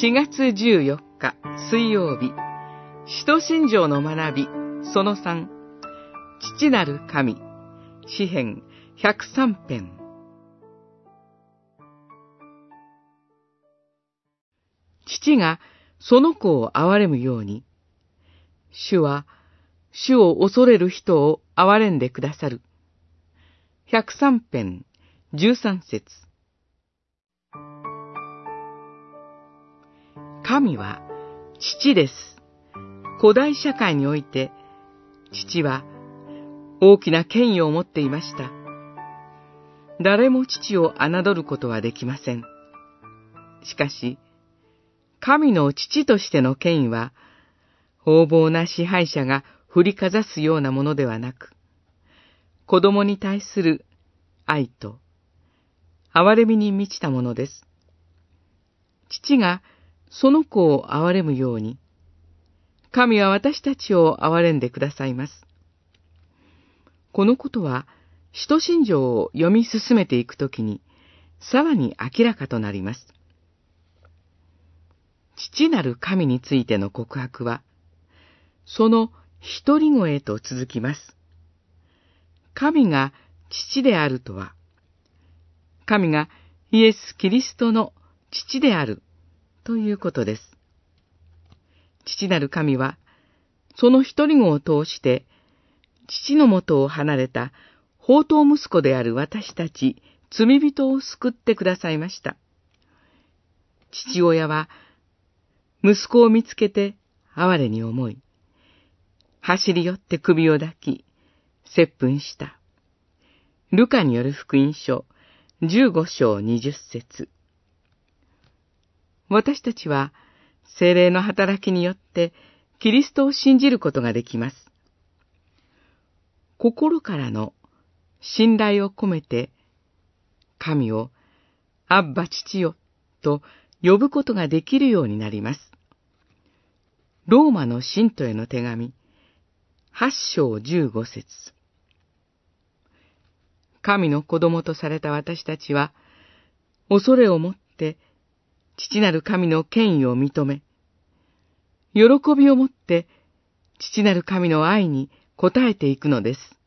4月14日水曜日、使徒信条の学び、その3、父なる神、詩編103編。父がその子を憐れむように、主は、主を恐れる人を憐れんでくださる。103編、13節。神は父です。古代社会において、父は大きな権威を持っていました。誰も父を侮ることはできません。しかし、神の父としての権威は、横暴な支配者が振りかざすようなものではなく、子供に対する愛と、憐れみに満ちたものです。父がその子を憐れむように、神は私たちを憐れんでくださいます。このことは、使徒信条を読み進めていくときに、さらに明らかとなります。父なる神についての告白は、その一人声と続きます。神が父であるとは、神がイエス・キリストの父であるということです。父なる神は、その一人子を通して、父のもとを離れた宝刀息子である私たち罪人を救ってくださいました。父親は息子を見つけて哀れに思い、走り寄って首を抱き、接吻した。ルカによる福音書、15章20節私たちは、精霊の働きによって、キリストを信じることができます。心からの信頼を込めて、神を、アッバ父よ、と呼ぶことができるようになります。ローマの信徒への手紙、八章十五節神の子供とされた私たちは、恐れをもって、父なる神の権威を認め、喜びをもって、父なる神の愛に応えていくのです。